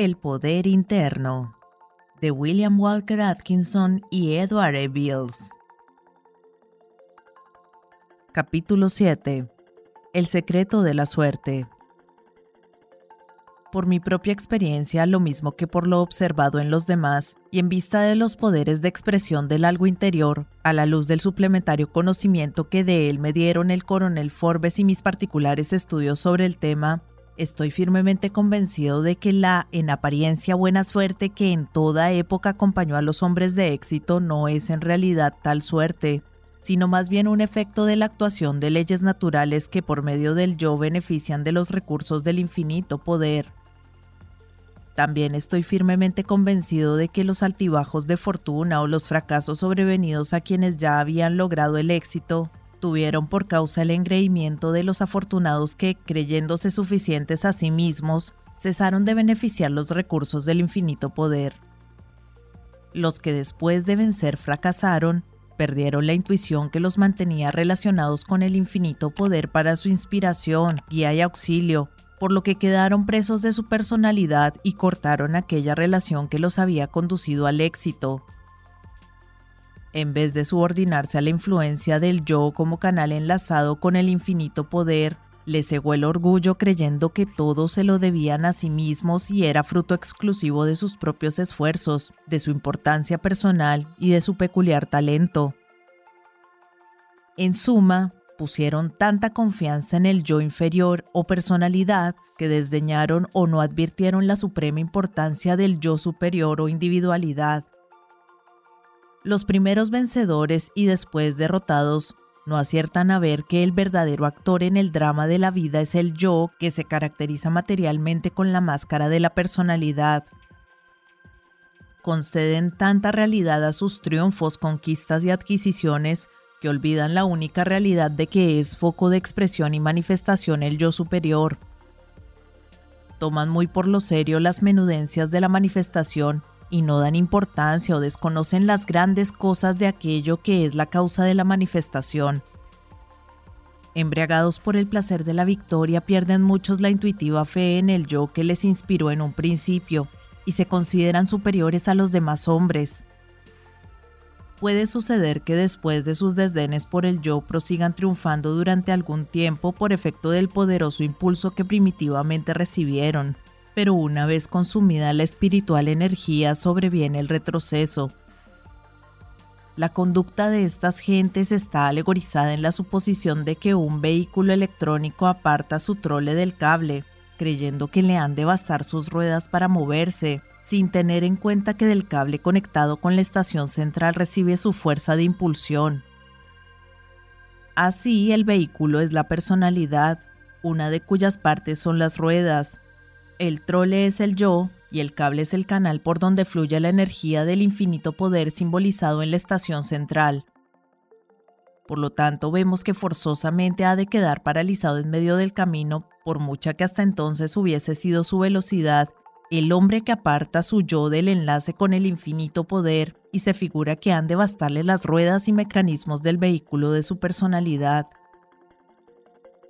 El poder interno de William Walker Atkinson y Edward E. Beals. Capítulo 7. El secreto de la suerte. Por mi propia experiencia, lo mismo que por lo observado en los demás, y en vista de los poderes de expresión del algo interior, a la luz del suplementario conocimiento que de él me dieron el coronel Forbes y mis particulares estudios sobre el tema, estoy firmemente convencido de que la, en apariencia, buena suerte que en toda época acompañó a los hombres de éxito no es en realidad tal suerte, sino más bien un efecto de la actuación de leyes naturales que por medio del yo benefician de los recursos del infinito poder. También estoy firmemente convencido de que los altibajos de fortuna o los fracasos sobrevenidos a quienes ya habían logrado el éxito tuvieron por causa el engreimiento de los afortunados que, creyéndose suficientes a sí mismos, cesaron de beneficiar los recursos del infinito poder. Los que después de vencer fracasaron, perdieron la intuición que los mantenía relacionados con el infinito poder para su inspiración, guía y auxilio, por lo que quedaron presos de su personalidad y cortaron aquella relación que los había conducido al éxito. En vez de subordinarse a la influencia del yo como canal enlazado con el infinito poder, le cegó el orgullo creyendo que todo se lo debían a sí mismos y era fruto exclusivo de sus propios esfuerzos, de su importancia personal y de su peculiar talento. En suma, pusieron tanta confianza en el yo inferior o personalidad que desdeñaron o no advirtieron la suprema importancia del yo superior o individualidad. Los primeros vencedores y después derrotados no aciertan a ver que el verdadero actor en el drama de la vida es el yo que se caracteriza materialmente con la máscara de la personalidad. Conceden tanta realidad a sus triunfos, conquistas y adquisiciones que olvidan la única realidad de que es foco de expresión y manifestación el yo superior. Toman muy por lo serio las menudencias de la manifestación y no dan importancia o desconocen las grandes cosas de aquello que es la causa de la manifestación. Embriagados por el placer de la victoria, pierden muchos la intuitiva fe en el yo que les inspiró en un principio y se consideran superiores a los demás hombres puede suceder que después de sus desdenes por el yo prosigan triunfando durante algún tiempo por efecto del poderoso impulso que primitivamente recibieron, pero una vez consumida la espiritual energía sobreviene el retroceso. La conducta de estas gentes está alegorizada en la suposición de que un vehículo electrónico aparta su trole del cable, creyendo que le han de bastar sus ruedas para moverse, sin tener en cuenta que del cable conectado con la estación central recibe su fuerza de impulsión. Así, el vehículo es la personalidad, una de cuyas partes son las ruedas. El trole es el yo y el cable es el canal por donde fluye la energía del infinito poder simbolizado en la estación central. Por lo tanto, vemos que forzosamente ha de quedar paralizado en medio del camino, por mucha que hasta entonces hubiese sido su velocidad el hombre que aparta su yo del enlace con el infinito poder y se figura que han de bastarle las ruedas y mecanismos del vehículo de su personalidad.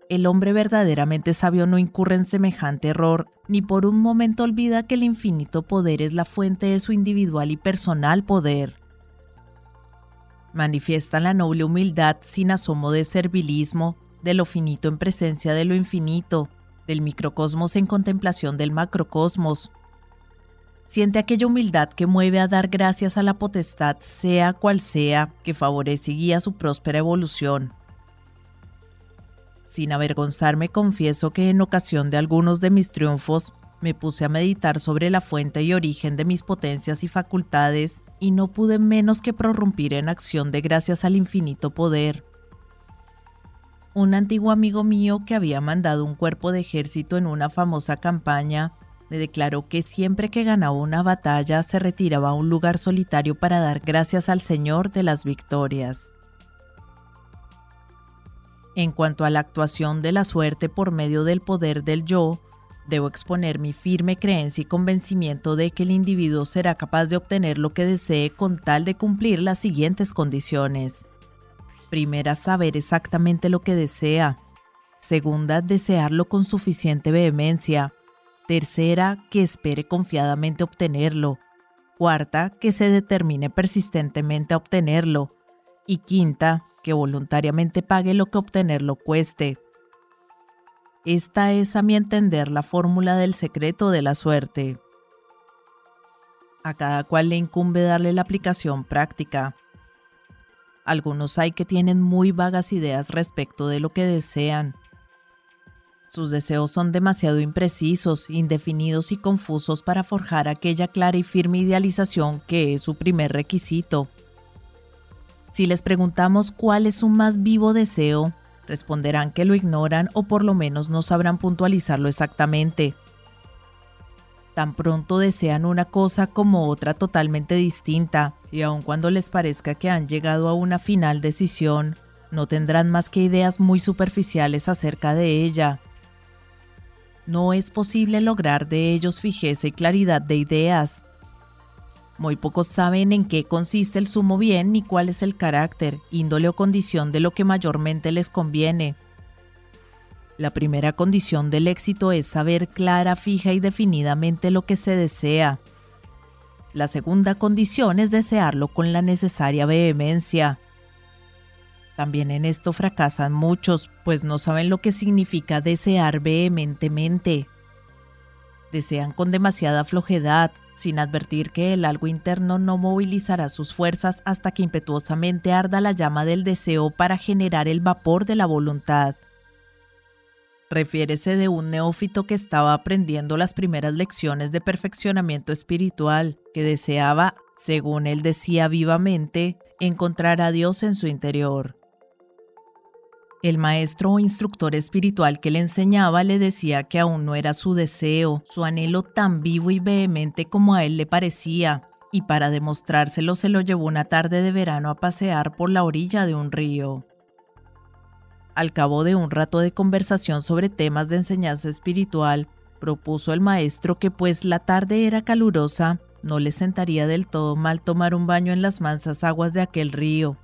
El hombre verdaderamente sabio no incurre en semejante error, ni por un momento olvida que el infinito poder es la fuente de su individual y personal poder. Manifiesta la noble humildad sin asomo de servilismo, de lo finito en presencia de lo infinito, del microcosmos en contemplación del macrocosmos. Siente aquella humildad que mueve a dar gracias a la potestad, sea cual sea, que favorece y guía su próspera evolución. Sin avergonzarme, confieso que en ocasión de algunos de mis triunfos me puse a meditar sobre la fuente y origen de mis potencias y facultades y no pude menos que prorrumpir en acción de gracias al infinito poder un antiguo amigo mío que había mandado un cuerpo de ejército en una famosa campaña me declaró que siempre que ganaba una batalla se retiraba a un lugar solitario para dar gracias al Señor de las victorias. En cuanto a la actuación de la suerte por medio del poder del yo, debo exponer mi firme creencia y convencimiento de que el individuo será capaz de obtener lo que desee con tal de cumplir las siguientes condiciones. Primera, saber exactamente lo que desea. Segunda, desearlo con suficiente vehemencia. Tercera, que espere confiadamente obtenerlo. Cuarta, que se determine persistentemente a obtenerlo. Y quinta, que voluntariamente pague lo que obtenerlo cueste. Esta es, a mi entender, la fórmula del secreto de la suerte. A cada cual le incumbe darle la aplicación práctica. Algunos hay que tienen muy vagas ideas respecto de lo que desean. Sus deseos son demasiado imprecisos, indefinidos y confusos para forjar aquella clara y firme idealización que es su primer requisito. Si les preguntamos cuál es su más vivo deseo, responderán que lo ignoran o por lo menos no sabrán puntualizarlo exactamente. Tan pronto desean una cosa como otra totalmente distinta, y aun cuando les parezca que han llegado a una final decisión, no tendrán más que ideas muy superficiales acerca de ella. No es posible lograr de ellos fijeza y claridad de ideas. Muy pocos saben en qué consiste el sumo bien ni cuál es el carácter, índole o condición de lo que mayormente les conviene. La primera condición del éxito es saber clara, fija y definidamente lo que se desea. La segunda condición es desearlo con la necesaria vehemencia. También en esto fracasan muchos, pues no saben lo que significa desear vehementemente. Desean con demasiada flojedad, sin advertir que el algo interno no movilizará sus fuerzas hasta que impetuosamente arda la llama del deseo para generar el vapor de la voluntad. Refiérese de un neófito que estaba aprendiendo las primeras lecciones de perfeccionamiento espiritual, que deseaba, según él decía vivamente, encontrar a Dios en su interior. El maestro o instructor espiritual que le enseñaba le decía que aún no era su deseo, su anhelo tan vivo y vehemente como a él le parecía, y para demostrárselo se lo llevó una tarde de verano a pasear por la orilla de un río. Al cabo de un rato de conversación sobre temas de enseñanza espiritual, propuso el maestro que pues la tarde era calurosa, no le sentaría del todo mal tomar un baño en las mansas aguas de aquel río.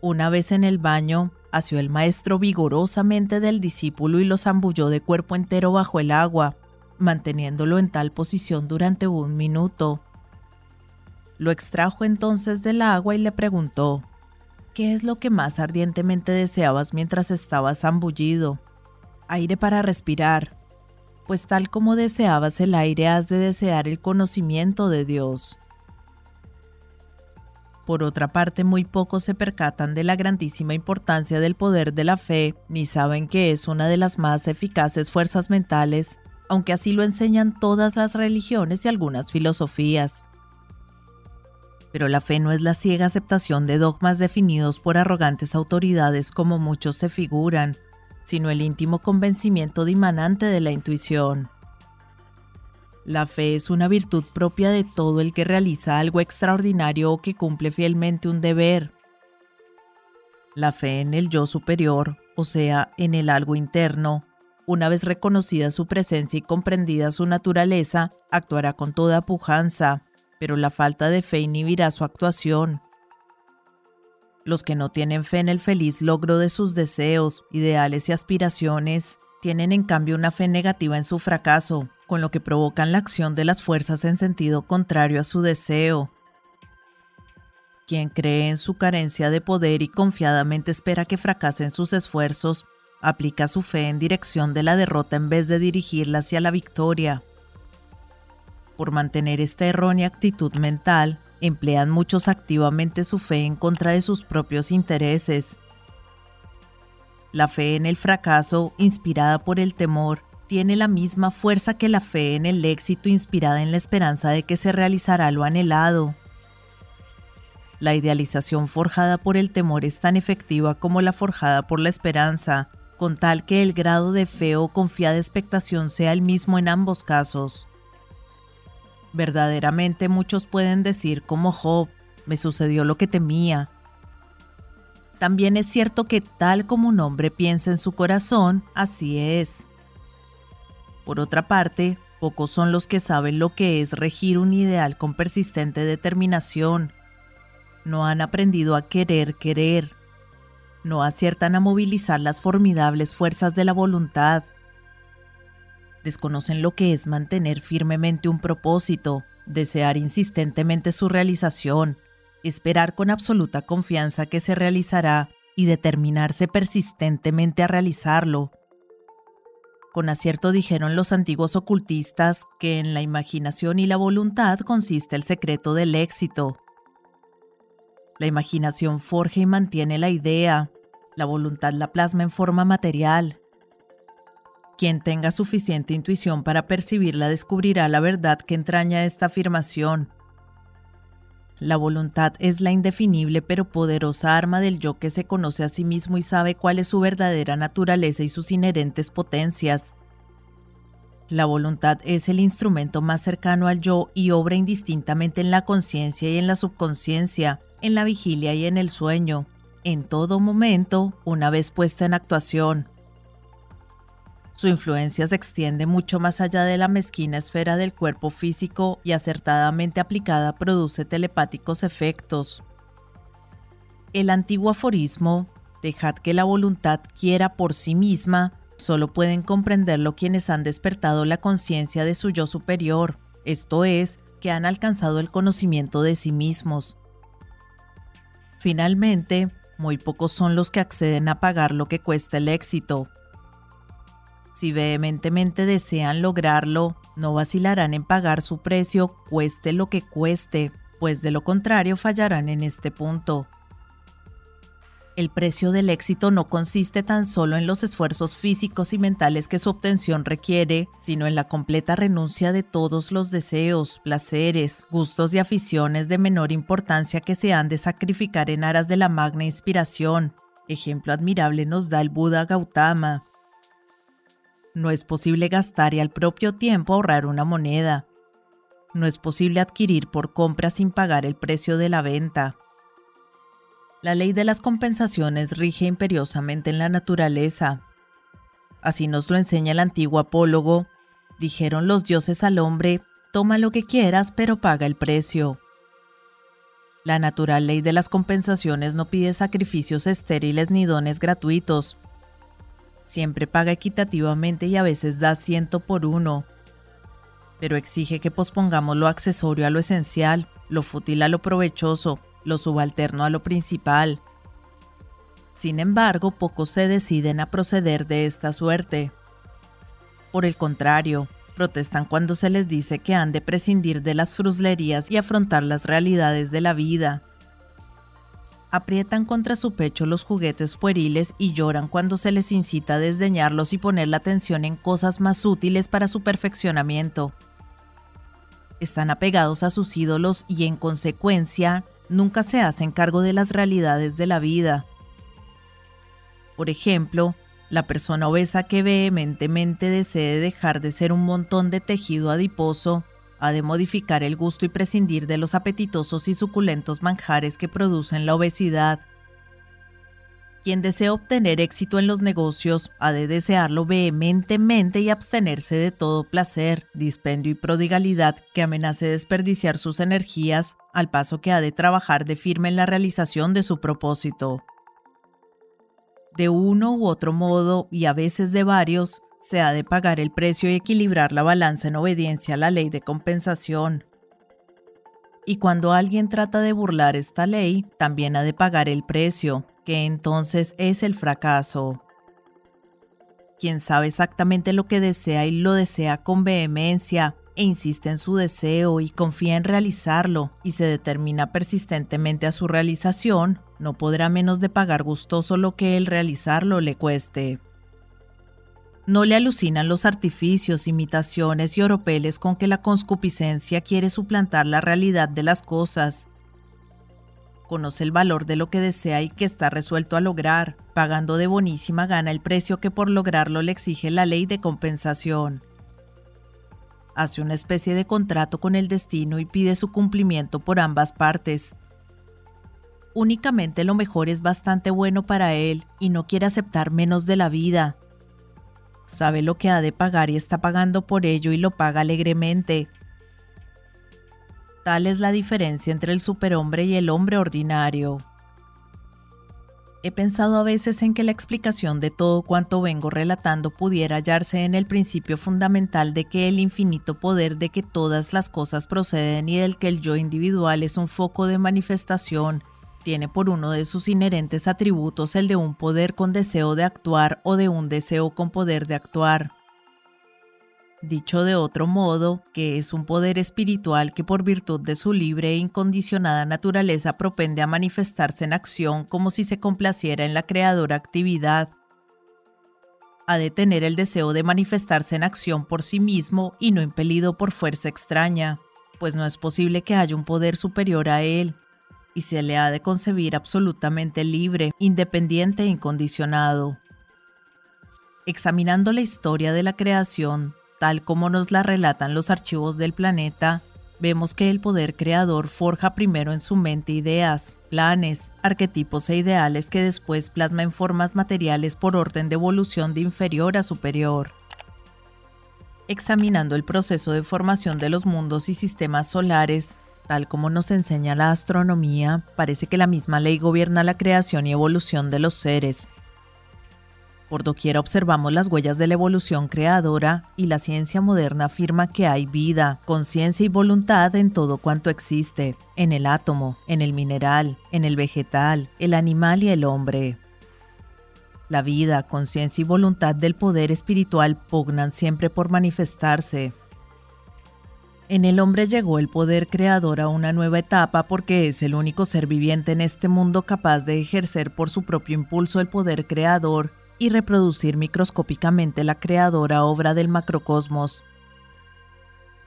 Una vez en el baño, asió el maestro vigorosamente del discípulo y lo zambulló de cuerpo entero bajo el agua, manteniéndolo en tal posición durante un minuto. Lo extrajo entonces del agua y le preguntó, ¿Qué es lo que más ardientemente deseabas mientras estabas zambullido? Aire para respirar. Pues tal como deseabas el aire, has de desear el conocimiento de Dios. Por otra parte, muy pocos se percatan de la grandísima importancia del poder de la fe, ni saben que es una de las más eficaces fuerzas mentales, aunque así lo enseñan todas las religiones y algunas filosofías. Pero la fe no es la ciega aceptación de dogmas definidos por arrogantes autoridades como muchos se figuran, sino el íntimo convencimiento dimanante de la intuición. La fe es una virtud propia de todo el que realiza algo extraordinario o que cumple fielmente un deber. La fe en el yo superior, o sea, en el algo interno, una vez reconocida su presencia y comprendida su naturaleza, actuará con toda pujanza, pero la falta de fe inhibirá su actuación. Los que no tienen fe en el feliz logro de sus deseos, ideales y aspiraciones, tienen en cambio una fe negativa en su fracaso, con lo que provocan la acción de las fuerzas en sentido contrario a su deseo. Quien cree en su carencia de poder y confiadamente espera que fracasen sus esfuerzos, aplica su fe en dirección de la derrota en vez de dirigirla hacia la victoria por mantener esta errónea actitud mental, emplean muchos activamente su fe en contra de sus propios intereses. La fe en el fracaso, inspirada por el temor, tiene la misma fuerza que la fe en el éxito inspirada en la esperanza de que se realizará lo anhelado. La idealización forjada por el temor es tan efectiva como la forjada por la esperanza, con tal que el grado de fe o confiada expectación sea el mismo en ambos casos. Verdaderamente muchos pueden decir como Job, me sucedió lo que temía. También es cierto que tal como un hombre piensa en su corazón, así es. Por otra parte, pocos son los que saben lo que es regir un ideal con persistente determinación. No han aprendido a querer querer. No aciertan a movilizar las formidables fuerzas de la voluntad desconocen lo que es mantener firmemente un propósito, desear insistentemente su realización, esperar con absoluta confianza que se realizará y determinarse persistentemente a realizarlo. Con acierto dijeron los antiguos ocultistas que en la imaginación y la voluntad consiste el secreto del éxito. La imaginación forja y mantiene la idea, la voluntad la plasma en forma material. Quien tenga suficiente intuición para percibirla descubrirá la verdad que entraña esta afirmación. La voluntad es la indefinible pero poderosa arma del yo que se conoce a sí mismo y sabe cuál es su verdadera naturaleza y sus inherentes potencias. La voluntad es el instrumento más cercano al yo y obra indistintamente en la conciencia y en la subconsciencia, en la vigilia y en el sueño, en todo momento, una vez puesta en actuación. Su influencia se extiende mucho más allá de la mezquina esfera del cuerpo físico y acertadamente aplicada produce telepáticos efectos. El antiguo aforismo, dejad que la voluntad quiera por sí misma, solo pueden comprenderlo quienes han despertado la conciencia de su yo superior, esto es, que han alcanzado el conocimiento de sí mismos. Finalmente, muy pocos son los que acceden a pagar lo que cuesta el éxito, si vehementemente desean lograrlo, no vacilarán en pagar su precio, cueste lo que cueste, pues de lo contrario fallarán en este punto. El precio del éxito no consiste tan solo en los esfuerzos físicos y mentales que su obtención requiere, sino en la completa renuncia de todos los deseos, placeres, gustos y aficiones de menor importancia que se han de sacrificar en aras de la magna inspiración. Ejemplo admirable nos da el Buda Gautama, no es posible gastar y al propio tiempo ahorrar una moneda. No es posible adquirir por compra sin pagar el precio de la venta. La ley de las compensaciones rige imperiosamente en la naturaleza. Así nos lo enseña el antiguo apólogo. Dijeron los dioses al hombre, toma lo que quieras, pero paga el precio. La natural ley de las compensaciones no pide sacrificios estériles ni dones gratuitos, Siempre paga equitativamente y a veces da ciento por uno. Pero exige que pospongamos lo accesorio a lo esencial, lo fútil a lo provechoso, lo subalterno a lo principal. Sin embargo, pocos se deciden a proceder de esta suerte. Por el contrario, protestan cuando se les dice que han de prescindir de las fruslerías y afrontar las realidades de la vida aprietan contra su pecho los juguetes pueriles y lloran cuando se les incita a desdeñarlos y poner la atención en cosas más útiles para su perfeccionamiento. Están apegados a sus ídolos y en consecuencia nunca se hacen cargo de las realidades de la vida. Por ejemplo, la persona obesa que vehementemente desee dejar de ser un montón de tejido adiposo ha de modificar el gusto y prescindir de los apetitosos y suculentos manjares que producen la obesidad. Quien desea obtener éxito en los negocios ha de desearlo vehementemente y abstenerse de todo placer, dispendio y prodigalidad que amenace desperdiciar sus energías, al paso que ha de trabajar de firme en la realización de su propósito. De uno u otro modo, y a veces de varios, se ha de pagar el precio y equilibrar la balanza en obediencia a la ley de compensación. Y cuando alguien trata de burlar esta ley, también ha de pagar el precio, que entonces es el fracaso. Quien sabe exactamente lo que desea y lo desea con vehemencia, e insiste en su deseo y confía en realizarlo, y se determina persistentemente a su realización, no podrá menos de pagar gustoso lo que el realizarlo le cueste. No le alucinan los artificios, imitaciones y oropeles con que la conscupiscencia quiere suplantar la realidad de las cosas. Conoce el valor de lo que desea y que está resuelto a lograr, pagando de bonísima gana el precio que por lograrlo le exige la ley de compensación. Hace una especie de contrato con el destino y pide su cumplimiento por ambas partes. Únicamente lo mejor es bastante bueno para él y no quiere aceptar menos de la vida, sabe lo que ha de pagar y está pagando por ello y lo paga alegremente. Tal es la diferencia entre el superhombre y el hombre ordinario. He pensado a veces en que la explicación de todo cuanto vengo relatando pudiera hallarse en el principio fundamental de que el infinito poder de que todas las cosas proceden y del que el yo individual es un foco de manifestación, tiene por uno de sus inherentes atributos el de un poder con deseo de actuar o de un deseo con poder de actuar. Dicho de otro modo, que es un poder espiritual que por virtud de su libre e incondicionada naturaleza propende a manifestarse en acción como si se complaciera en la creadora actividad. Ha de tener el deseo de manifestarse en acción por sí mismo y no impelido por fuerza extraña, pues no es posible que haya un poder superior a él, y se le ha de concebir absolutamente libre, independiente e incondicionado. Examinando la historia de la creación, Tal como nos la relatan los archivos del planeta, vemos que el poder creador forja primero en su mente ideas, planes, arquetipos e ideales que después plasma en formas materiales por orden de evolución de inferior a superior. Examinando el proceso de formación de los mundos y sistemas solares, tal como nos enseña la astronomía, parece que la misma ley gobierna la creación y evolución de los seres, por doquiera observamos las huellas de la evolución creadora y la ciencia moderna afirma que hay vida, conciencia y voluntad en todo cuanto existe, en el átomo, en el mineral, en el vegetal, el animal y el hombre. La vida, conciencia y voluntad del poder espiritual pugnan siempre por manifestarse. En el hombre llegó el poder creador a una nueva etapa porque es el único ser viviente en este mundo capaz de ejercer por su propio impulso el poder creador y reproducir microscópicamente la creadora obra del macrocosmos.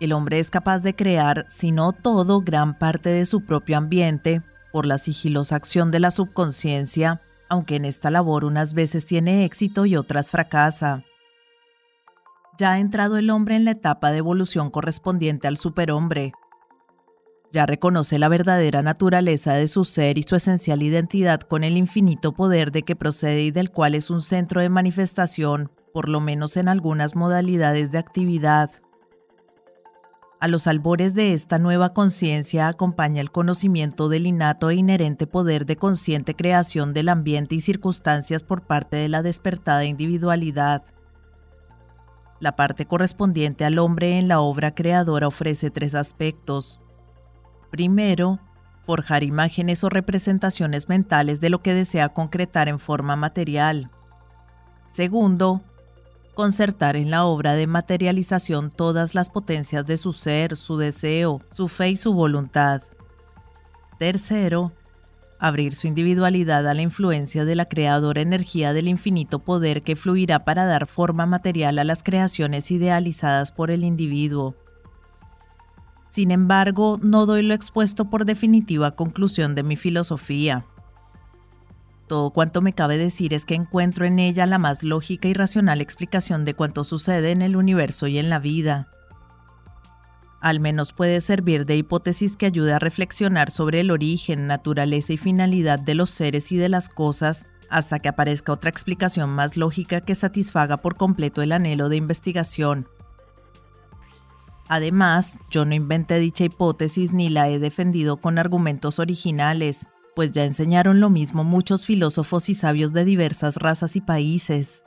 El hombre es capaz de crear, si no todo, gran parte de su propio ambiente, por la sigilosa acción de la subconsciencia, aunque en esta labor unas veces tiene éxito y otras fracasa. Ya ha entrado el hombre en la etapa de evolución correspondiente al superhombre, ya reconoce la verdadera naturaleza de su ser y su esencial identidad con el infinito poder de que procede y del cual es un centro de manifestación, por lo menos en algunas modalidades de actividad. A los albores de esta nueva conciencia acompaña el conocimiento del innato e inherente poder de consciente creación del ambiente y circunstancias por parte de la despertada individualidad. La parte correspondiente al hombre en la obra creadora ofrece tres aspectos. Primero, forjar imágenes o representaciones mentales de lo que desea concretar en forma material. Segundo, concertar en la obra de materialización todas las potencias de su ser, su deseo, su fe y su voluntad. Tercero, abrir su individualidad a la influencia de la creadora energía del infinito poder que fluirá para dar forma material a las creaciones idealizadas por el individuo. Sin embargo, no doy lo expuesto por definitiva conclusión de mi filosofía. Todo cuanto me cabe decir es que encuentro en ella la más lógica y racional explicación de cuanto sucede en el universo y en la vida. Al menos puede servir de hipótesis que ayude a reflexionar sobre el origen, naturaleza y finalidad de los seres y de las cosas hasta que aparezca otra explicación más lógica que satisfaga por completo el anhelo de investigación Además, yo no inventé dicha hipótesis ni la he defendido con argumentos originales, pues ya enseñaron lo mismo muchos filósofos y sabios de diversas razas y países.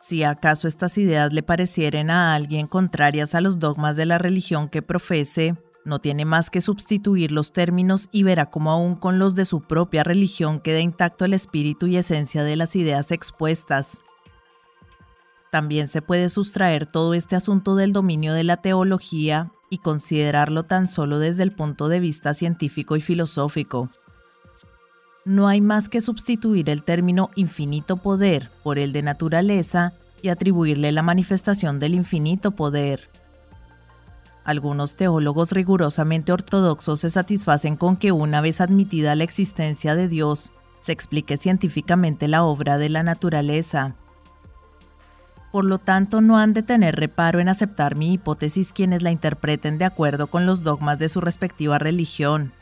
Si acaso estas ideas le parecieren a alguien contrarias a los dogmas de la religión que profese, no tiene más que sustituir los términos y verá cómo aún con los de su propia religión queda intacto el espíritu y esencia de las ideas expuestas. También se puede sustraer todo este asunto del dominio de la teología y considerarlo tan solo desde el punto de vista científico y filosófico. No hay más que sustituir el término infinito poder por el de naturaleza y atribuirle la manifestación del infinito poder. Algunos teólogos rigurosamente ortodoxos se satisfacen con que una vez admitida la existencia de Dios, se explique científicamente la obra de la naturaleza por lo tanto, no han de tener reparo en aceptar mi hipótesis quienes la interpreten de acuerdo con los dogmas de su respectiva religión.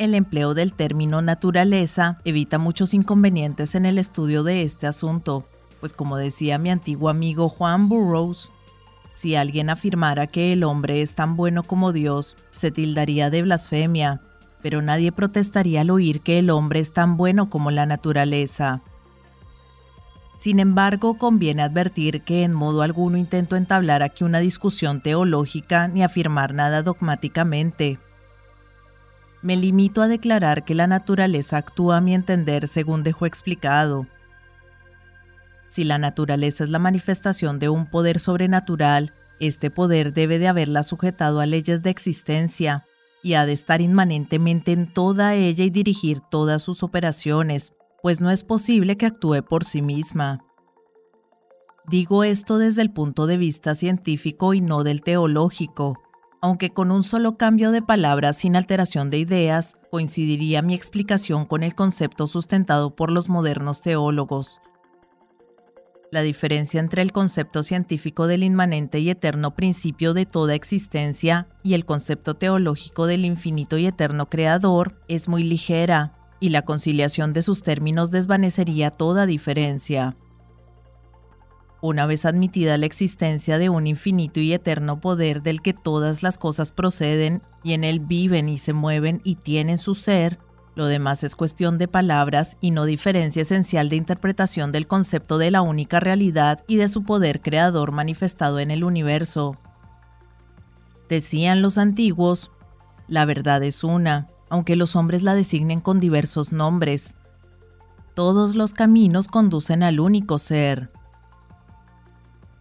El empleo del término naturaleza evita muchos inconvenientes en el estudio de este asunto, pues como decía mi antiguo amigo Juan Burroughs, si alguien afirmara que el hombre es tan bueno como Dios, se tildaría de blasfemia, pero nadie protestaría al oír que el hombre es tan bueno como la naturaleza. Sin embargo, conviene advertir que en modo alguno intento entablar aquí una discusión teológica ni afirmar nada dogmáticamente. Me limito a declarar que la naturaleza actúa a mi entender según dejó explicado. Si la naturaleza es la manifestación de un poder sobrenatural, este poder debe de haberla sujetado a leyes de existencia y ha de estar inmanentemente en toda ella y dirigir todas sus operaciones, pues no es posible que actúe por sí misma. Digo esto desde el punto de vista científico y no del teológico, aunque con un solo cambio de palabras sin alteración de ideas coincidiría mi explicación con el concepto sustentado por los modernos teólogos. La diferencia entre el concepto científico del inmanente y eterno principio de toda existencia y el concepto teológico del infinito y eterno creador es muy ligera, y la conciliación de sus términos desvanecería toda diferencia. Una vez admitida la existencia de un infinito y eterno poder del que todas las cosas proceden y en él viven y se mueven y tienen su ser, lo demás es cuestión de palabras y no diferencia esencial de interpretación del concepto de la única realidad y de su poder creador manifestado en el universo. Decían los antiguos, la verdad es una, aunque los hombres la designen con diversos nombres. Todos los caminos conducen al único ser.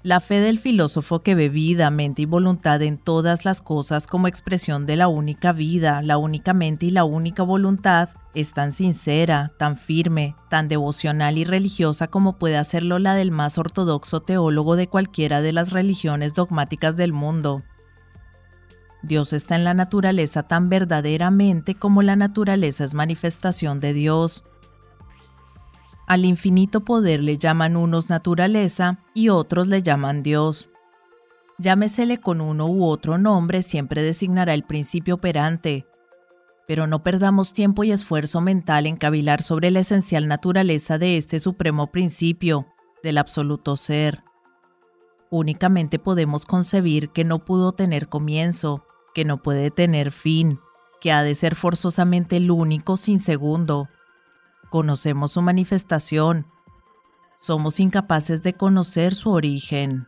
La fe del filósofo que ve vida, mente y voluntad en todas las cosas como expresión de la única vida, la única mente y la única voluntad es tan sincera, tan firme, tan devocional y religiosa como puede hacerlo la del más ortodoxo teólogo de cualquiera de las religiones dogmáticas del mundo. Dios está en la naturaleza tan verdaderamente como la naturaleza es manifestación de Dios, al infinito poder le llaman unos naturaleza y otros le llaman Dios. Llámesele con uno u otro nombre, siempre designará el principio operante. Pero no perdamos tiempo y esfuerzo mental en cavilar sobre la esencial naturaleza de este supremo principio, del absoluto ser. Únicamente podemos concebir que no pudo tener comienzo, que no puede tener fin, que ha de ser forzosamente el único sin segundo, Conocemos su manifestación. Somos incapaces de conocer su origen.